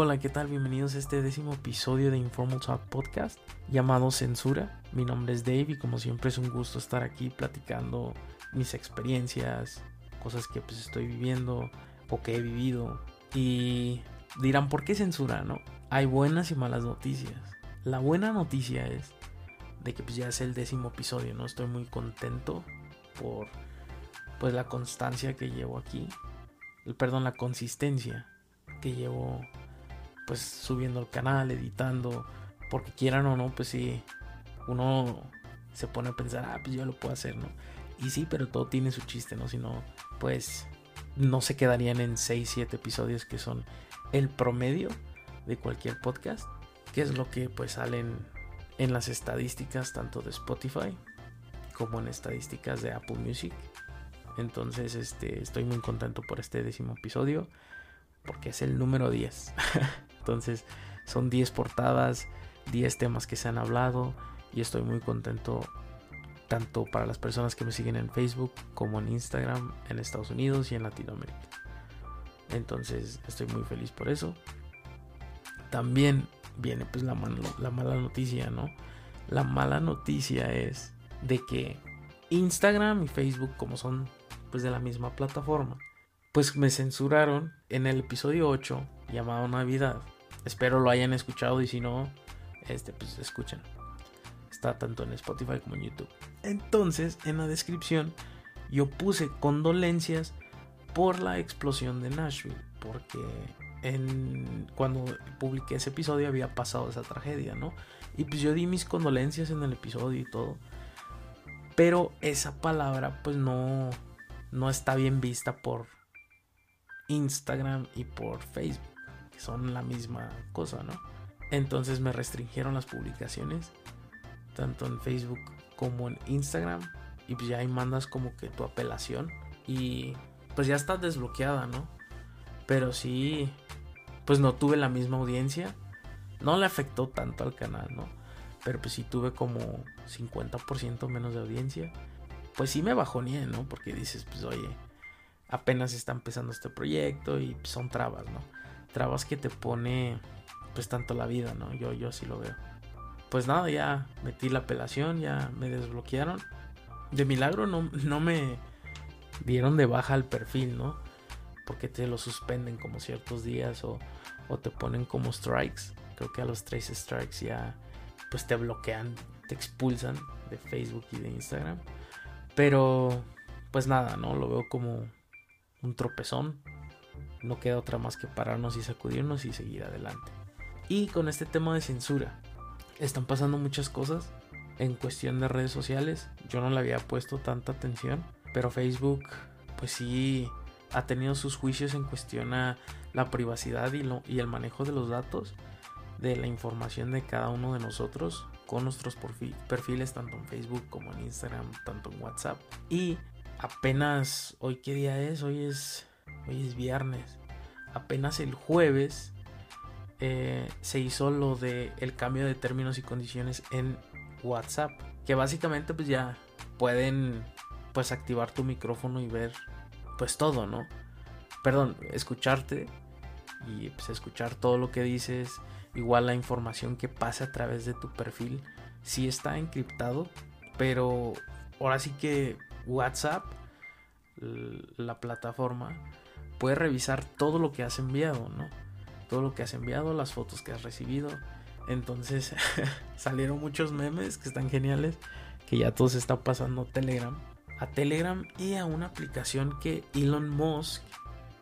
Hola, ¿qué tal? Bienvenidos a este décimo episodio de Informal Talk Podcast llamado Censura. Mi nombre es Dave y como siempre es un gusto estar aquí platicando mis experiencias, cosas que pues estoy viviendo o que he vivido. Y dirán, ¿por qué censura? No, hay buenas y malas noticias. La buena noticia es de que pues ya es el décimo episodio, ¿no? Estoy muy contento por pues la constancia que llevo aquí. Perdón, la consistencia que llevo pues subiendo el canal, editando, porque quieran o no, pues sí, uno se pone a pensar, ah, pues yo lo puedo hacer, ¿no? Y sí, pero todo tiene su chiste, ¿no? Si no, pues no se quedarían en 6, 7 episodios que son el promedio de cualquier podcast, que es lo que pues salen en las estadísticas tanto de Spotify como en estadísticas de Apple Music. Entonces, este, estoy muy contento por este décimo episodio porque es el número 10. Entonces son 10 portadas, 10 temas que se han hablado y estoy muy contento tanto para las personas que me siguen en Facebook como en Instagram en Estados Unidos y en Latinoamérica. Entonces estoy muy feliz por eso. También viene pues la, la mala noticia, ¿no? La mala noticia es de que Instagram y Facebook como son pues de la misma plataforma, pues me censuraron en el episodio 8 llamado Navidad Espero lo hayan escuchado y si no, este, pues escuchen. Está tanto en Spotify como en YouTube. Entonces, en la descripción, yo puse condolencias por la explosión de Nashville. Porque cuando publiqué ese episodio había pasado esa tragedia, ¿no? Y pues yo di mis condolencias en el episodio y todo. Pero esa palabra pues no, no está bien vista por Instagram y por Facebook son la misma cosa, ¿no? Entonces me restringieron las publicaciones, tanto en Facebook como en Instagram, y pues ya ahí mandas como que tu apelación y pues ya está desbloqueada, ¿no? Pero sí, pues no tuve la misma audiencia, no le afectó tanto al canal, ¿no? Pero pues sí tuve como 50% menos de audiencia. Pues sí me bajoneé, ¿no? Porque dices, pues oye, apenas está empezando este proyecto y son trabas, ¿no? Trabas que te pone pues tanto la vida, ¿no? Yo, yo así lo veo. Pues nada, ya metí la apelación, ya me desbloquearon. De milagro no, no me dieron de baja el perfil, ¿no? Porque te lo suspenden como ciertos días o, o te ponen como strikes. Creo que a los tres strikes ya pues te bloquean, te expulsan de Facebook y de Instagram. Pero pues nada, ¿no? Lo veo como un tropezón no queda otra más que pararnos y sacudirnos y seguir adelante. Y con este tema de censura, están pasando muchas cosas en cuestión de redes sociales. Yo no le había puesto tanta atención, pero Facebook, pues sí, ha tenido sus juicios en cuestión a la privacidad y, lo, y el manejo de los datos, de la información de cada uno de nosotros con nuestros perfiles tanto en Facebook como en Instagram, tanto en WhatsApp. Y apenas hoy qué día es, hoy es hoy es viernes. Apenas el jueves eh, se hizo lo de el cambio de términos y condiciones en WhatsApp. Que básicamente pues ya pueden pues activar tu micrófono y ver pues todo, ¿no? Perdón, escucharte y pues escuchar todo lo que dices. Igual la información que pasa a través de tu perfil sí está encriptado. Pero ahora sí que WhatsApp, la plataforma, puedes revisar todo lo que has enviado, ¿no? Todo lo que has enviado, las fotos que has recibido. Entonces salieron muchos memes que están geniales, que ya todo se está pasando Telegram. A Telegram y a una aplicación que Elon Musk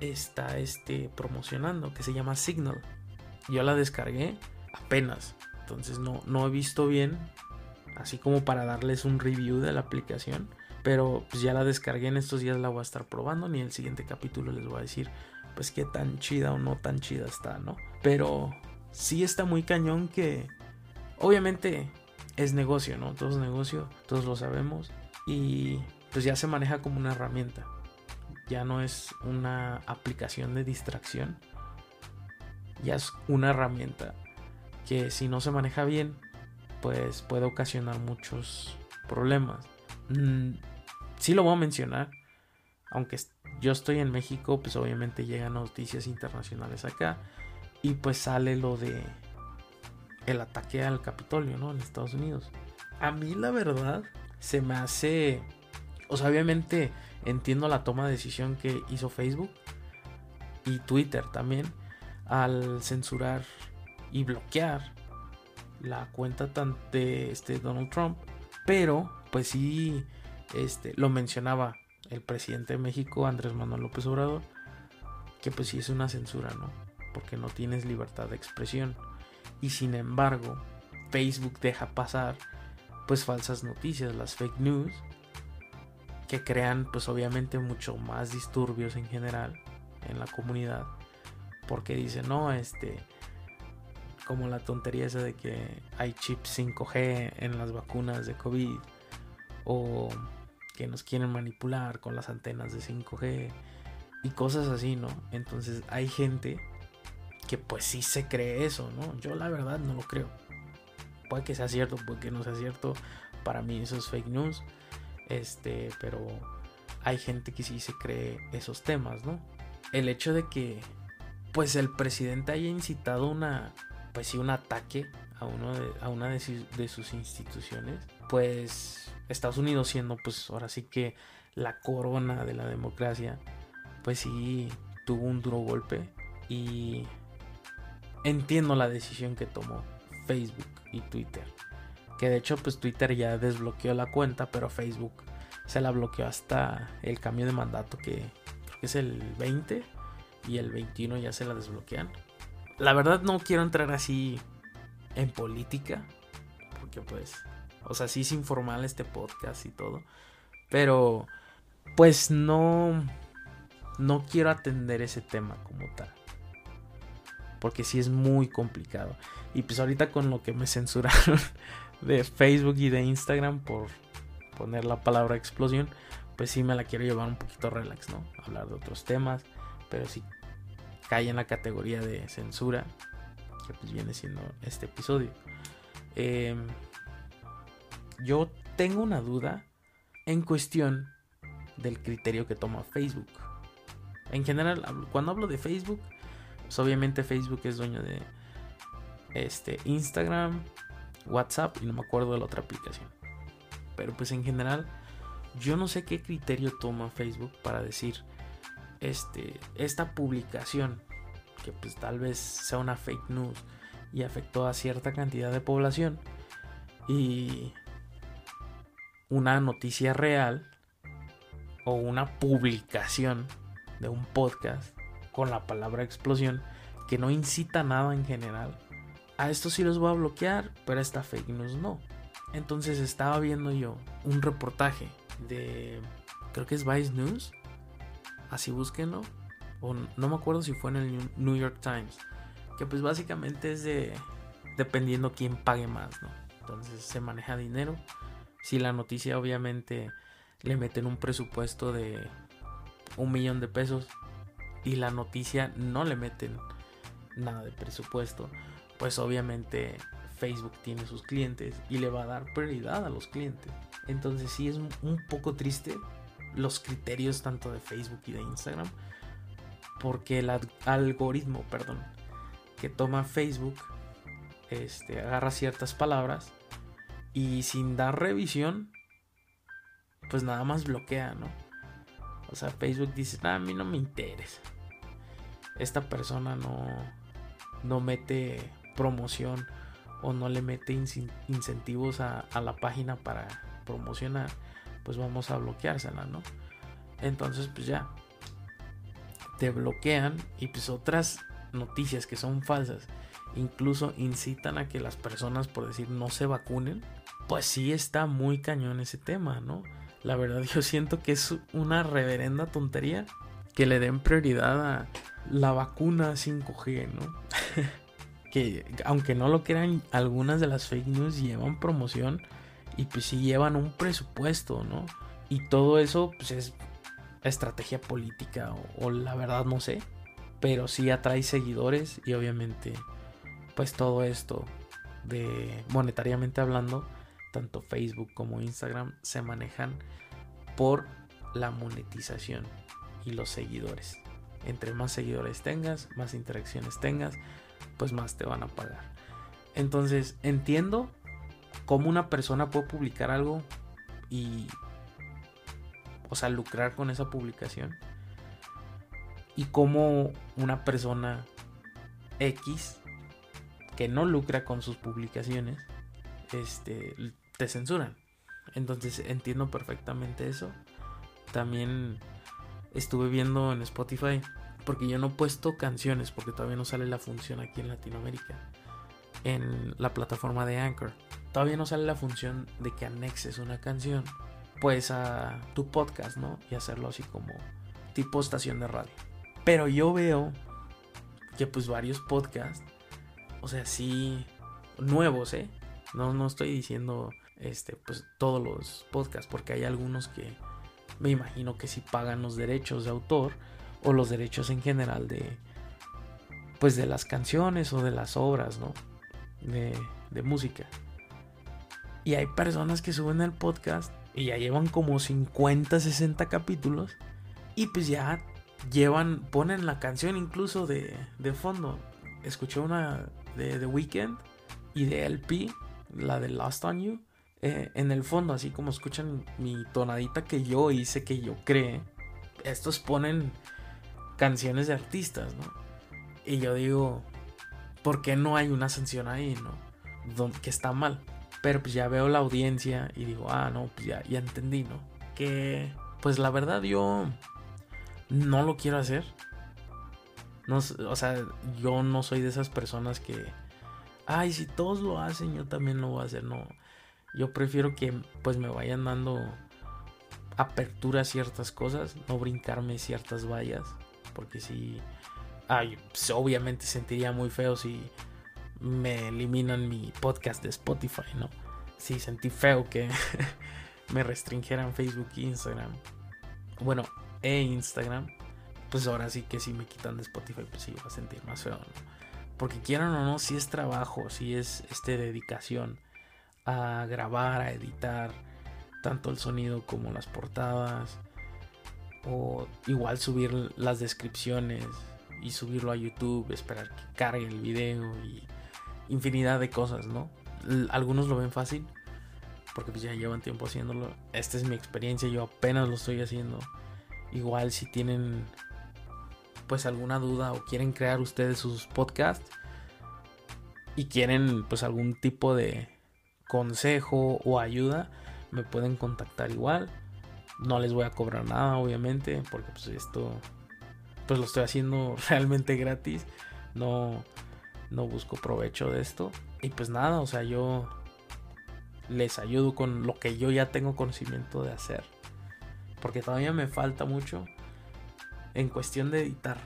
está este, promocionando, que se llama Signal. Yo la descargué apenas, entonces no, no he visto bien, así como para darles un review de la aplicación pero pues ya la descargué en estos días, la voy a estar probando. Ni el siguiente capítulo les voy a decir, pues qué tan chida o no tan chida está, ¿no? Pero sí está muy cañón que, obviamente, es negocio, ¿no? Todo es negocio, todos lo sabemos. Y pues ya se maneja como una herramienta. Ya no es una aplicación de distracción. Ya es una herramienta que si no se maneja bien, pues puede ocasionar muchos problemas. Mm, sí lo voy a mencionar. Aunque yo estoy en México, pues obviamente llegan noticias internacionales acá. Y pues sale lo de el ataque al Capitolio, ¿no? En Estados Unidos. A mí la verdad se me hace... O sea, obviamente entiendo la toma de decisión que hizo Facebook y Twitter también al censurar y bloquear la cuenta de este Donald Trump. Pero, pues sí, este, lo mencionaba el presidente de México, Andrés Manuel López Obrador, que pues sí es una censura, ¿no? Porque no tienes libertad de expresión. Y sin embargo, Facebook deja pasar pues falsas noticias, las fake news, que crean pues obviamente mucho más disturbios en general en la comunidad. Porque dicen, no, este, como la tontería esa de que hay chips 5G en las vacunas de COVID o que nos quieren manipular con las antenas de 5G y cosas así, ¿no? Entonces hay gente que pues sí se cree eso, ¿no? Yo la verdad no lo creo. Puede que sea cierto, puede que no sea cierto. Para mí eso es fake news. Este, pero hay gente que sí se cree esos temas, ¿no? El hecho de que pues el presidente haya incitado una pues sí un ataque a uno de, una de sus instituciones, pues Estados Unidos siendo pues ahora sí que la corona de la democracia, pues sí tuvo un duro golpe y entiendo la decisión que tomó Facebook y Twitter. Que de hecho pues Twitter ya desbloqueó la cuenta, pero Facebook se la bloqueó hasta el cambio de mandato que creo que es el 20 y el 21 ya se la desbloquean. La verdad no quiero entrar así en política, porque pues, o sea, sí es informal este podcast y todo, pero pues no, no quiero atender ese tema como tal porque sí es muy complicado. Y pues ahorita con lo que me censuraron de Facebook y de Instagram por poner la palabra explosión, pues sí me la quiero llevar un poquito relax, ¿no? Hablar de otros temas, pero sí cae en la categoría de censura, que pues viene siendo este episodio. Em, yo tengo una duda en cuestión del criterio que toma Facebook. En general, cuando hablo de Facebook, pues, obviamente Facebook es dueño de este Instagram, WhatsApp y no me acuerdo de la otra aplicación. Pero pues en general yo no sé qué criterio toma Facebook para decir este esta publicación que pues tal vez sea una fake news y afectó a cierta cantidad de población y una noticia real o una publicación de un podcast con la palabra explosión que no incita nada en general. A esto sí los voy a bloquear, pero a esta fake news no. Entonces estaba viendo yo un reportaje de, creo que es Vice News, así búsquenlo, o no me acuerdo si fue en el New York Times, que pues básicamente es de, dependiendo quién pague más, ¿no? Entonces se maneja dinero. Si la noticia obviamente le meten un presupuesto de un millón de pesos, y la noticia no le meten nada de presupuesto, pues obviamente Facebook tiene sus clientes y le va a dar prioridad a los clientes. Entonces sí es un poco triste los criterios tanto de Facebook y de Instagram, porque el algoritmo, perdón, que toma Facebook este, agarra ciertas palabras y sin dar revisión, pues nada más bloquea, ¿no? O sea, Facebook dice, a mí no me interesa esta persona no, no mete promoción o no le mete incentivos a, la página para promocionar, pues vamos a bloqueársela, ¿no? Entonces, pues ya, te bloquean y pues otras noticias que son falsas, incluso incitan a que las personas, por decir, no se vacunen, pues sí está muy cañón ese tema, ¿no? La verdad yo siento que es una reverenda tontería que le den prioridad a, la vacuna 5G, ¿no? que aunque no lo crean, algunas de las fake news llevan promoción y pues sí llevan un presupuesto, ¿no? Y todo eso pues es estrategia política o, la verdad no sé, pero sí atrae seguidores y obviamente pues todo esto de monetariamente hablando, tanto Facebook como Instagram se manejan por la monetización y los seguidores entre más seguidores tengas, más interacciones tengas, pues más te van a pagar. Entonces, entiendo cómo una persona puede publicar algo y, o sea, lucrar con esa publicación. Y cómo una persona X que no lucra con sus publicaciones, este, te censuran. Entonces entiendo perfectamente eso. También estuve viendo en Spotify, porque yo no he puesto canciones, porque todavía no sale la función aquí en Latinoamérica, en la plataforma de Anchor. Todavía no sale la función de que anexes una canción, pues a tu podcast, ¿no? Y hacerlo así como tipo estación de radio. Pero yo veo que pues varios podcasts, o sea, sí, nuevos, ¿eh? No, no estoy diciendo este, pues todos los podcasts, porque hay algunos que me imagino que si pagan los derechos de autor o los derechos en general de, pues de las canciones o de las obras, ¿no? De, de música. Y hay personas que suben el podcast y ya llevan como 50, 60 capítulos y pues ya llevan, ponen la canción incluso de, de fondo. Escuché una de The Weeknd y de LP, la de Lost on You. Eh, en el fondo, así como escuchan mi tonadita que yo hice, que yo creé, estos ponen canciones de artistas, ¿no? Y yo digo, ¿por qué no hay una sanción ahí, no? que está mal. Pero pues ya veo la audiencia y digo, ah, no, pues ya, ya entendí, ¿no? Que, pues la verdad yo no lo quiero hacer. No, o sea, yo no soy de esas personas que, ay, si todos lo hacen, yo también lo voy a hacer. No, yo prefiero que pues me vayan dando apertura a ciertas cosas, no brincarme ciertas vallas, porque si, ay, pues, obviamente sentiría muy feo si me eliminan mi podcast de Spotify, ¿no? Sí, sentí feo que me restringieran Facebook e Instagram. Bueno, e Instagram, pues ahora sí que si me quitan de Spotify, pues sí, va a sentir más feo, Porque quieran o no, si es trabajo, si es este dedicación a grabar, a editar, tanto el sonido como las portadas, o igual subir las descripciones y subirlo a YouTube, esperar que cargue el video y infinidad de cosas, ¿no? Algunos lo ven fácil porque pues ya llevan tiempo haciéndolo. Esta es mi experiencia, yo apenas lo estoy haciendo. Igual si tienen pues alguna duda o quieren crear ustedes sus podcasts y quieren pues algún tipo de consejo o ayuda, me pueden contactar igual. No les voy a cobrar nada, obviamente, porque pues esto pues lo estoy haciendo realmente gratis. No no busco provecho de esto. Y pues nada, o sea, yo les ayudo con lo que yo ya tengo conocimiento de hacer porque todavía me falta mucho en cuestión de editar.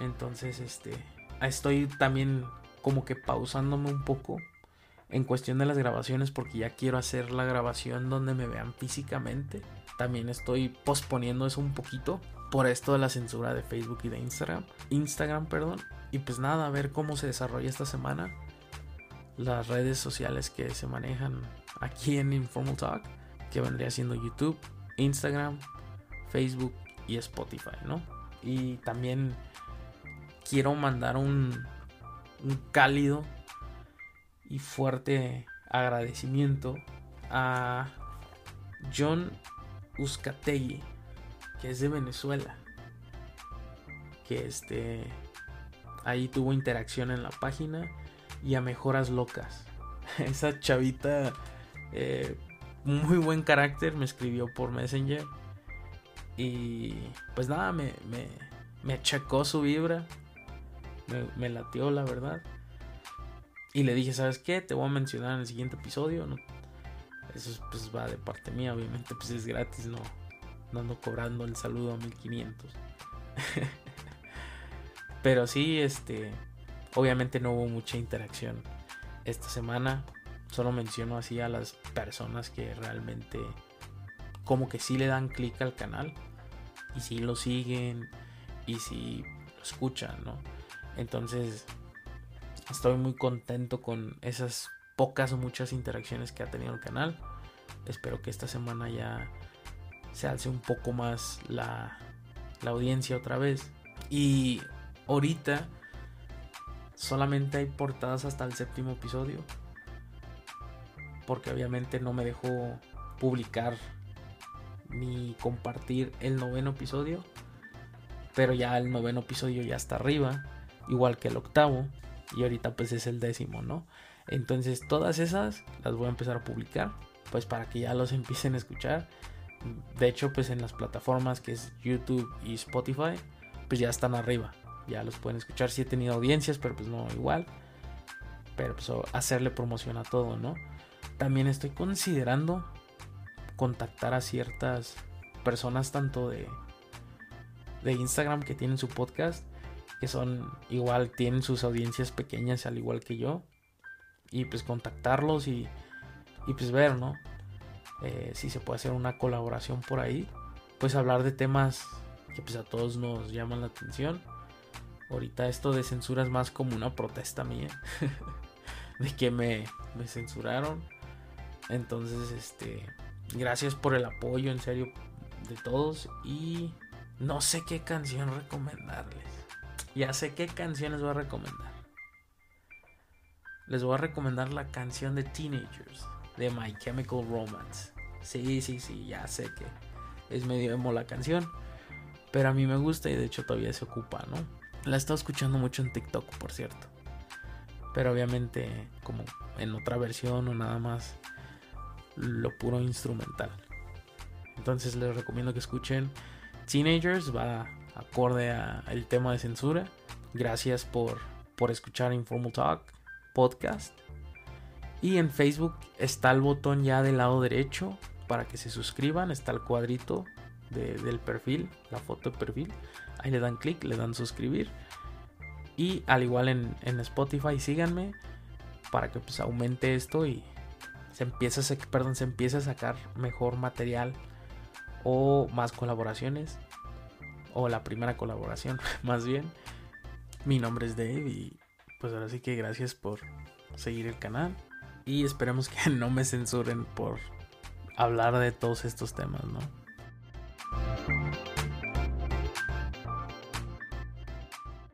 Entonces, este, estoy también como que pausándome un poco en cuestión de las grabaciones porque ya quiero hacer la grabación donde me vean físicamente. También estoy posponiendo eso un poquito por esto de la censura de Facebook y de Instagram. Instagram, perdón. Y pues nada, a ver cómo se desarrolla esta semana. Las redes sociales que se manejan aquí en Informal Talk, que vendría siendo YouTube, Instagram, Facebook y Spotify, ¿no? Y también quiero mandar un, un cálido y fuerte agradecimiento a John Uzcategui, que es de Venezuela, que este ahí tuvo interacción en la página y a Mejoras Locas. Esa chavita eh, muy buen carácter, me escribió por Messenger. Y pues nada, me, me, me achacó su vibra. Me, latió, la verdad. Y le dije, ¿sabes qué? Te voy a mencionar en el siguiente episodio. Eso pues va de parte mía, obviamente, pues es gratis, no, no ando cobrando el saludo a 1500. Pero sí, este, obviamente no hubo mucha interacción esta semana. Solo menciono así a las personas que realmente como que sí le dan clic al canal y sí lo siguen y sí lo escuchan, ¿no? Entonces estoy muy contento con esas pocas o muchas interacciones que ha tenido el canal. Espero que esta semana ya se alce un poco más la, la audiencia otra vez. Y ahorita solamente hay portadas hasta el séptimo episodio. Porque obviamente no me dejó publicar ni compartir el noveno episodio. Pero ya el noveno episodio ya está arriba. Igual que el octavo. Y ahorita pues es el décimo, ¿no? Entonces todas esas las voy a empezar a publicar. Pues para que ya los empiecen a escuchar. De hecho pues en las plataformas que es YouTube y Spotify. Pues ya están arriba. Ya los pueden escuchar. Si he tenido audiencias, pero pues no igual. Pero pues hacerle promoción a todo, ¿no? También estoy considerando contactar a ciertas personas tanto de, de Instagram que tienen su podcast, que son igual, tienen sus audiencias pequeñas al igual que yo, y pues contactarlos y, y pues ver, ¿no? Eh, si se puede hacer una colaboración por ahí, pues hablar de temas que pues a todos nos llaman la atención. Ahorita esto de censura es más como una protesta mía. de que me, me censuraron. Entonces, este, Gracias por el apoyo, en serio, de todos. Y no sé qué canción recomendarles. Ya sé qué canción les voy a recomendar. Les voy a recomendar la canción de Teenagers de My Chemical Romance. Sí, sí, sí, ya sé que es medio emo la canción. Pero a mí me gusta y de hecho todavía se ocupa, ¿no? La he estado escuchando mucho en TikTok, por cierto. Pero obviamente como en otra versión o nada más lo puro instrumental. Entonces les recomiendo que escuchen Teenagers, va acorde al tema de censura. Gracias por, por escuchar Informal Talk podcast. Y en Facebook está el botón ya del lado derecho para que se suscriban. Está el cuadrito del perfil, la foto de perfil. Ahí le dan clic, le dan suscribir. Y al igual en, en Spotify, síganme para que pues aumente esto y se empieza a, perdón, se empieza a sacar mejor material o más colaboraciones o la primera colaboración más bien mi nombre es Dave y pues ahora sí que gracias por seguir el canal y esperemos que no me censuren por hablar de todos estos temas, ¿no?